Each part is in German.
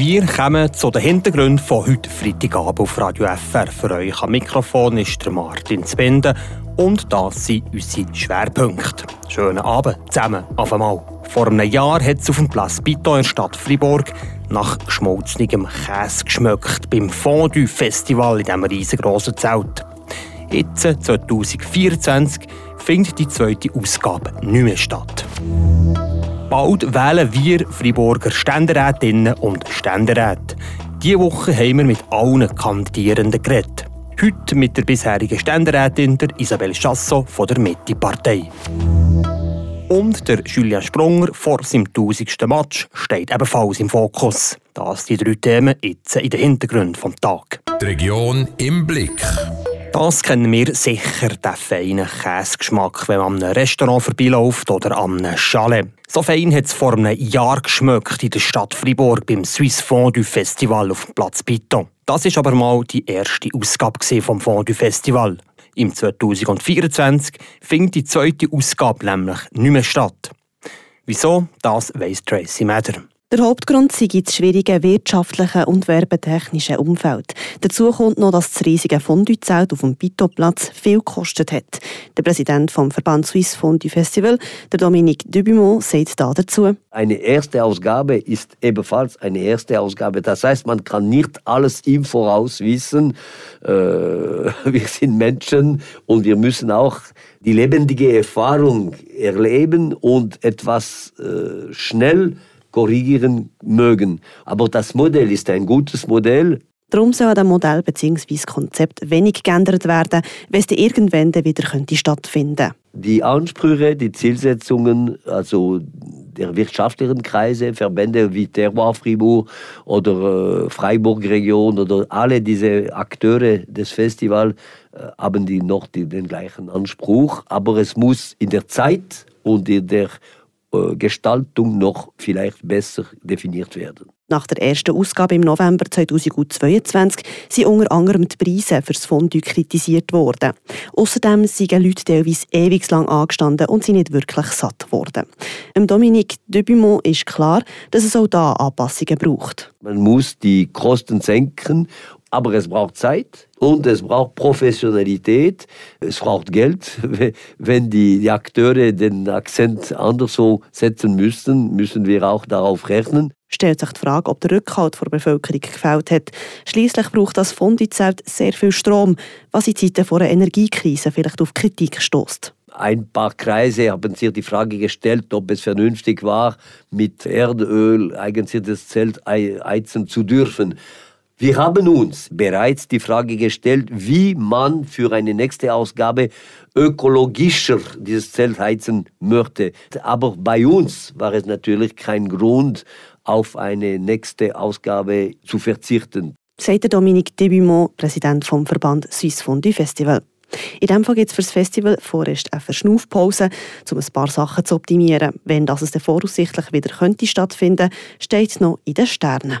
Wir kommen zu den Hintergründen von heute Freitagabend auf Radio FR. Für euch am Mikrofon ist der Martin Zbinden und das sind unsere Schwerpunkte. Schönen Abend zusammen auf einmal. Vor einem Jahr hat es auf dem Place Piton in der Stadt Fribourg nach geschmolzenem Käse geschmeckt beim Fondue Festival in diesem riesengroßen Zelt. Jetzt, 2024, findet die zweite Ausgabe nicht mehr statt. Bald wählen wir Friburger Ständerätinnen und Ständeräte. Diese Woche haben wir mit allen Kandidierenden geredet. Heute mit der bisherigen Ständerätin der Isabelle Chassot von der Mitte-Partei. Und der Julian Sprunger vor seinem 1000. Match steht ebenfalls im Fokus. Das sind die drei Themen jetzt in den Hintergrund vom Tag. Die Region im Blick. Das kennen wir sicher, den feinen Käsegeschmack, wenn man an einem Restaurant vorbeiläuft oder an einem Chalet. So fein hat es vor einem Jahr geschmeckt in der Stadt Fribourg beim Swiss Fondue Festival auf dem Platz Piton. Das ist aber mal die erste Ausgabe vom Fondue Festival. Im 2024 findet die zweite Ausgabe nämlich nicht mehr statt. Wieso? Das weiss Tracy Mather. Der Hauptgrund sei das schwierige wirtschaftliche und werbetechnische Umfeld. Dazu kommt noch, dass das riesige Fondue-Zelt auf dem Pito-Platz viel gekostet hat. Der Präsident vom Verband Swiss Fondue Festival, der Dominique Dubimont, sagt da dazu. Eine erste Ausgabe ist ebenfalls eine erste Ausgabe. Das heißt, man kann nicht alles im Voraus wissen. Äh, wir sind Menschen und wir müssen auch die lebendige Erfahrung erleben und etwas äh, schnell korrigieren mögen. Aber das Modell ist ein gutes Modell. Darum soll das Modell bzw. Konzept wenig geändert werden, wenn es irgendwann wieder könnte stattfinden Die Ansprüche, die Zielsetzungen, also der wirtschaftlichen Kreise, Verbände wie Terroir Fribourg oder äh, Freiburg-Region oder alle diese Akteure des Festivals äh, haben die noch die, den gleichen Anspruch. Aber es muss in der Zeit und in der Gestaltung noch vielleicht besser definiert werden. Nach der ersten Ausgabe im November 2022 sind unter anderem die Preise für das Fondue kritisiert worden. Außerdem sind Leute teilweise ewig lang angestanden und sind nicht wirklich satt worden. Dominique Dubimont ist klar, dass es auch da Anpassungen braucht. Man muss die Kosten senken aber es braucht Zeit und es braucht Professionalität, es braucht Geld. Wenn die, Akteure den Akzent anders so setzen müssten, müssen wir auch darauf rechnen. Stellt sich die Frage, ob der Rückhalt der Bevölkerung gefällt hat. Schließlich braucht das Fondizelt sehr viel Strom, was in Zeiten einer Energiekrise vielleicht auf Kritik stößt. Ein paar Kreise haben sich die Frage gestellt, ob es vernünftig war, mit Erdöl eigentlich das Zelt heizen zu dürfen. Wir haben uns bereits die Frage gestellt, wie man für eine nächste Ausgabe ökologischer dieses Zelt heizen möchte. Aber bei uns war es natürlich kein Grund, auf eine nächste Ausgabe zu verzichten. Sagt Dominique Debumont, Präsident vom Verband Swiss Fondue Festival. In diesem Fall gibt es für das Festival vorerst eine Verschnaufpause, um ein paar Sachen zu optimieren. Wenn das es voraussichtlich wieder könnte stattfinden, steht noch in den Sternen.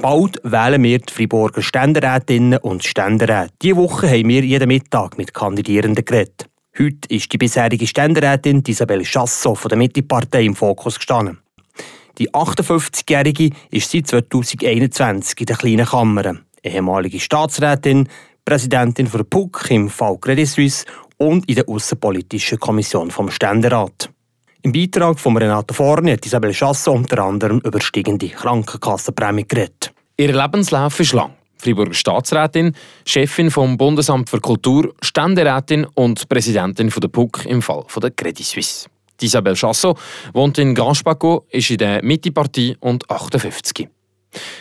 Bald wählen wir die Friburger Ständerätinnen und Ständeräte. Diese Woche haben wir jeden Mittag mit Kandidierenden geredet. Heute ist die bisherige Ständerätin Isabelle Chassot von der Mitte-Partei im Fokus gestanden. Die 58-Jährige ist seit 2021 in der kleinen Kammer. Ehemalige Staatsrätin, Präsidentin für PUC im Fall Credit Suisse und in der Außenpolitischen Kommission vom Ständerat. Im Beitrag von Renato Forni hat Isabel Chasse unter anderem über steigende Krankenkassenprämie geredet. Ihr Lebenslauf ist lang. Friburger Staatsrätin, Chefin vom Bundesamt für Kultur, Ständerätin und Präsidentin der PUC im Fall der Credit Suisse. Isabelle Chassot wohnt in Ganspako, ist in der Mitte-Partei und 58.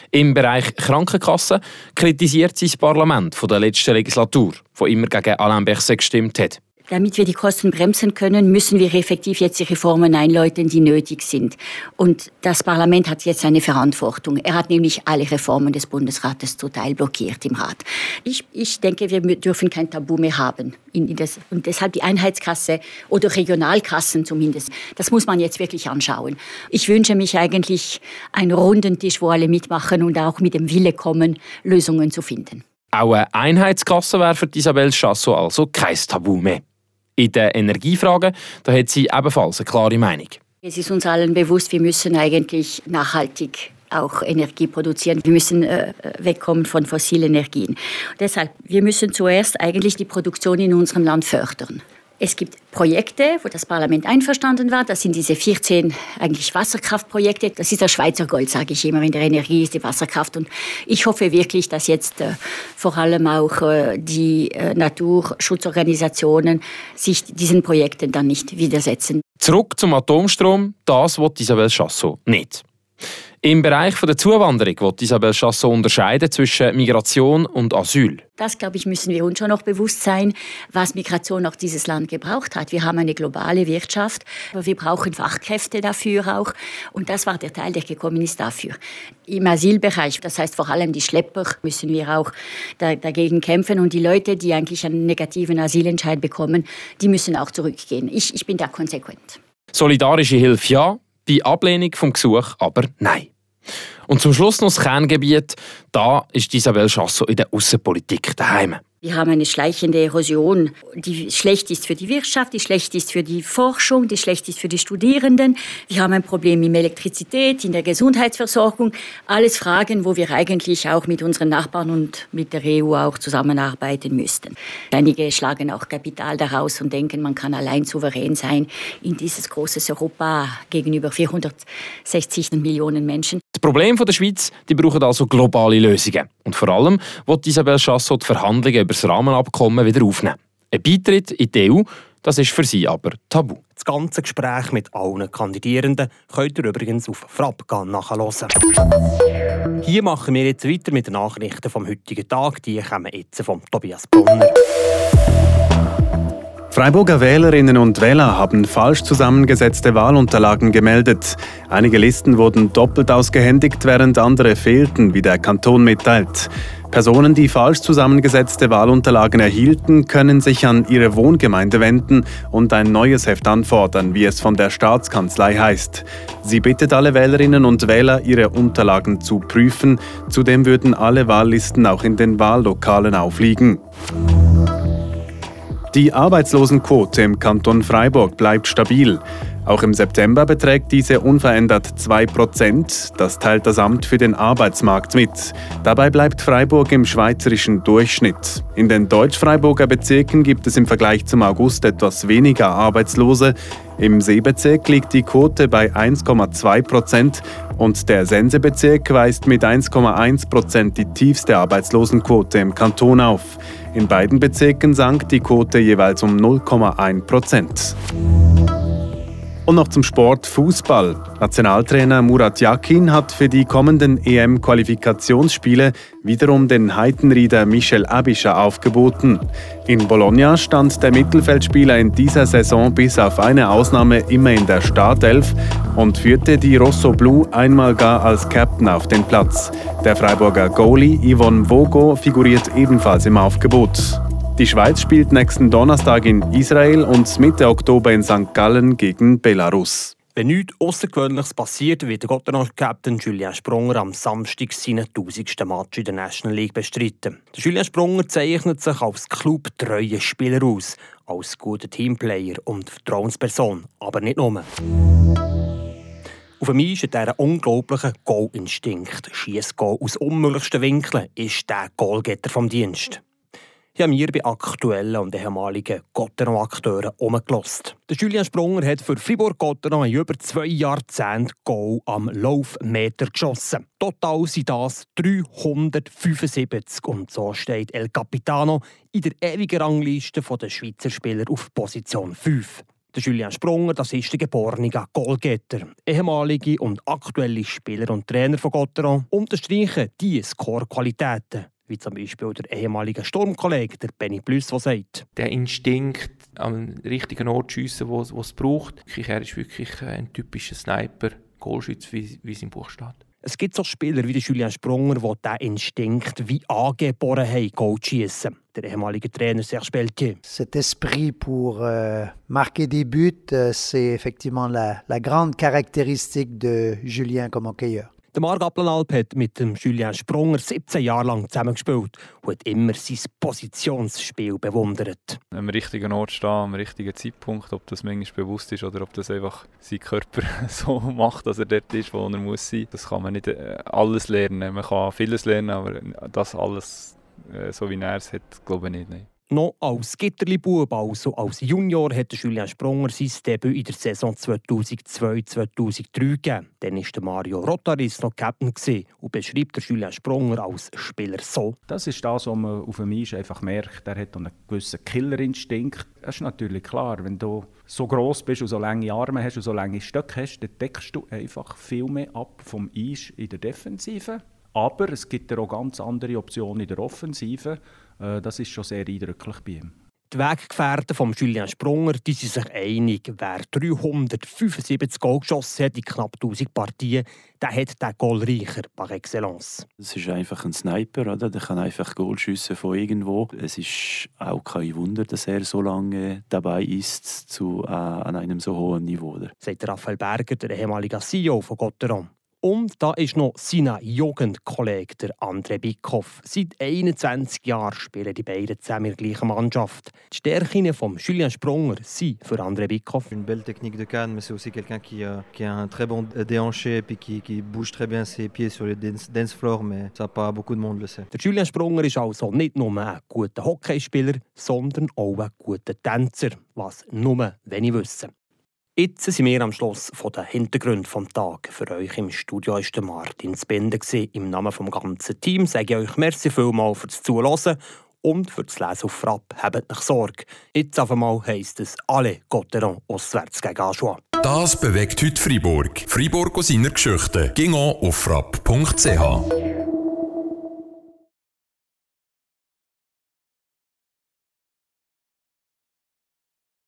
Im Bereich Krankenkassen kritisiert sie das Parlament von der letzten Legislatur, wo immer gegen Alain Berset gestimmt hat. Damit wir die Kosten bremsen können, müssen wir effektiv jetzt die Reformen einläuten, die nötig sind. Und das Parlament hat jetzt eine Verantwortung. Er hat nämlich alle Reformen des Bundesrates total blockiert im Rat. Ich, ich denke, wir dürfen kein Tabu mehr haben. Und deshalb die Einheitskasse oder Regionalkassen zumindest. Das muss man jetzt wirklich anschauen. Ich wünsche mich eigentlich einen runden Tisch, wo alle mitmachen und auch mit dem Wille kommen, Lösungen zu finden. Auch eine Einheitskasse wäre für Isabelle Chassot also kein Tabu mehr. In den Energiefragen da hat sie ebenfalls eine klare Meinung. Es ist uns allen bewusst, wir müssen eigentlich nachhaltig auch Energie produzieren. Wir müssen äh, wegkommen von fossilen Energien. Deshalb, wir müssen zuerst eigentlich die Produktion in unserem Land fördern. Es gibt Projekte, wo das Parlament einverstanden war. Das sind diese 14 eigentlich Wasserkraftprojekte. Das ist das Schweizer Gold, sage ich immer, in der Energie ist die Wasserkraft. Und ich hoffe wirklich, dass jetzt äh, vor allem auch äh, die äh, Naturschutzorganisationen sich diesen Projekten dann nicht widersetzen. Zurück zum Atomstrom, das wird Isabel Chassot nicht. Im Bereich der Zuwanderung wird Isabel Chassot unterscheiden zwischen Migration und Asyl. Das, glaube ich, müssen wir uns schon noch bewusst sein, was Migration auch dieses Land gebraucht hat. Wir haben eine globale Wirtschaft, aber wir brauchen Fachkräfte dafür auch. Und das war der Teil, der gekommen ist dafür. Im Asylbereich, das heißt vor allem die Schlepper, müssen wir auch dagegen kämpfen. Und die Leute, die eigentlich einen negativen Asylentscheid bekommen, die müssen auch zurückgehen. Ich, ich bin da konsequent. Solidarische Hilfe ja, bei Ablehnung vom Gesuch aber nein. Und zum Schluss noch das Kerngebiet. Da ist Isabel Chassot in der Außenpolitik daheim. Wir haben eine schleichende Erosion, die schlecht ist für die Wirtschaft, die schlecht ist für die Forschung, die schlecht ist für die Studierenden. Wir haben ein Problem in Elektrizität, in der Gesundheitsversorgung. Alles Fragen, wo wir eigentlich auch mit unseren Nachbarn und mit der EU auch zusammenarbeiten müssten. Einige schlagen auch Kapital daraus und denken, man kann allein souverän sein in dieses große Europa gegenüber 460 Millionen Menschen. Das Problem der Schweiz, die brauchen also globale Lösungen. Und vor allem wird Isabel Chassot die Verhandlungen über das Rahmenabkommen wieder aufnehmen. Ein Beitritt in die EU, das ist für sie aber tabu. Das ganze Gespräch mit allen Kandidierenden könnt ihr übrigens auf Frappgan nachhören. Hier machen wir jetzt weiter mit den Nachrichten vom heutigen Tag. Die kommen jetzt von Tobias Brunner. Freiburger Wählerinnen und Wähler haben falsch zusammengesetzte Wahlunterlagen gemeldet. Einige Listen wurden doppelt ausgehändigt, während andere fehlten, wie der Kanton mitteilt. Personen, die falsch zusammengesetzte Wahlunterlagen erhielten, können sich an ihre Wohngemeinde wenden und ein neues Heft anfordern, wie es von der Staatskanzlei heißt. Sie bittet alle Wählerinnen und Wähler, ihre Unterlagen zu prüfen. Zudem würden alle Wahllisten auch in den Wahllokalen aufliegen. Die Arbeitslosenquote im Kanton Freiburg bleibt stabil. Auch im September beträgt diese unverändert 2%. Das teilt das Amt für den Arbeitsmarkt mit. Dabei bleibt Freiburg im schweizerischen Durchschnitt. In den Deutsch-Freiburger Bezirken gibt es im Vergleich zum August etwas weniger Arbeitslose. Im Seebezirk liegt die Quote bei 1,2% und der Sensebezirk weist mit 1,1% die tiefste Arbeitslosenquote im Kanton auf. In beiden Bezirken sank die Quote jeweils um 0,1 Prozent. Und noch zum Sport Fußball. Nationaltrainer Murat Yakin hat für die kommenden EM-Qualifikationsspiele wiederum den Heitenrieder Michel Abischer aufgeboten. In Bologna stand der Mittelfeldspieler in dieser Saison bis auf eine Ausnahme immer in der Startelf und führte die Rosso Blue einmal gar als Captain auf den Platz. Der Freiburger Goalie Yvonne Vogo figuriert ebenfalls im Aufgebot. Die Schweiz spielt nächsten Donnerstag in Israel und Mitte Oktober in St. Gallen gegen Belarus. Wenn nichts Außergewöhnliches passiert, wird der Gotteron-Captain Julien Sprunger am Samstag seinen 1000. Match in der National League bestreiten. Der Julien Sprunger zeichnet sich als clubtreuer Spieler aus, als guter Teamplayer und Vertrauensperson, aber nicht nur. Auf dem Eis hat er einen unglaublichen Goal-Instinkt. Schießgoal aus unmöglichsten Winkeln ist der Goalgetter vom Dienst. Ich habe mir bei aktuellen und ehemaligen Gotteron-Akteuren umgelost. Der Julien Sprunger hat für Fribourg-Gotteron in über zwei Jahrzehnten Goal am Laufmeter geschossen. Total sind das 375 und so steht El Capitano in der ewigen Rangliste der Schweizer Spieler auf Position 5. Der Julien Sprunger, das ist der geborene Goalgetter. Ehemalige und aktuelle Spieler und Trainer von Gotteron unterstreichen diese Score-Qualitäten wie zum Beispiel der ehemalige Sturmkollege, der Benny Plüss, der sagt. Der Instinkt, am richtigen Ort zu schiessen, wo, wo es braucht. Er ist wirklich ein typischer Sniper, Goalschütze, wie, wie es im Buch steht. Es gibt so Spieler wie Julien Sprunger, die diesen Instinkt wie angeboren haben, Goal zu schiessen. Der ehemalige Trainer Serge Pelletier. Cet esprit pour euh, marquer des buts, euh, c'est effectivement la, la grande caractéristique de Julien comme hockeyeur. Der Marc Applenalp hat mit dem Julien Sprunger 17 Jahre lang zusammengespielt und hat immer sein Positionsspiel bewundert. Am richtigen Ort stehen, am richtigen Zeitpunkt, ob das manchmal bewusst ist oder ob das einfach sein Körper so macht, dass er dort ist, wo er muss sein. Das kann man nicht äh, alles lernen. Man kann vieles lernen, aber das alles, äh, so wie er es hat, glaube ich nicht. Nein. Noch als Gitterli-Bub, also als Junior, hat Julian Sprunger sein Debüt in der Saison 2002-2003 gegeben. Dann war Mario Rotaris noch Captain und beschreibt Julian Sprunger als Spieler so. Das ist das, was man auf dem Eis einfach merkt. Er hat einen gewissen Killerinstinkt. Das ist natürlich klar, wenn du so groß bist und so lange Arme hast und so lange Stöcke hast, dann deckst du einfach viel mehr ab vom Eis in der Defensive. Aber es gibt ja auch ganz andere Optionen in der Offensive. Äh, das ist schon sehr eindrücklich bei ihm. Die Weggefährten von Julien Sprunger die sind sich einig, wer 375 Goal geschossen hat in knapp 1000 Partien, der hat den Goalreicher par excellence. Es ist einfach ein Sniper, oder? der kann einfach Goal schiessen von irgendwo. Es ist auch kein Wunder, dass er so lange dabei ist zu, äh, an einem so hohen Niveau. Oder? Sagt Raphael Berger, der ehemalige CEO von Gotteron. Und da ist noch sein Jugendkollege, der André Bickhoff. Seit 21 Jahren spielen die beiden zusammen in der gleichen Mannschaft. Die Stärken von Julien Sprunger sind für André Bickhoff. Une belle technique de canne, mais c'est aussi quelqu'un qui, euh, qui a un très bon déhanché et qui, qui bouge très bien ses pieds sur le dance, dance floor, mais ça pas beaucoup de monde le sait. Der Julien Sprunger ist also nicht nur ein guter Hockeyspieler, sondern auch ein guter Tänzer, was nur wenig wissen. Jetzt sind wir am Schluss von den Hintergründen des Tages. Für euch im Studio war der Martin Spinde. Im Namen des ganzen Teams sage ich euch merci vielmals fürs Zuhören und für das Lesen auf Frapp. Habt nicht Sorge. Jetzt auf einmal heisst es alle Gotteron auswärts gegen Aschua. Das bewegt heute Freiburg. Freiburg aus seiner Geschichte. Ging auf frapp.ch.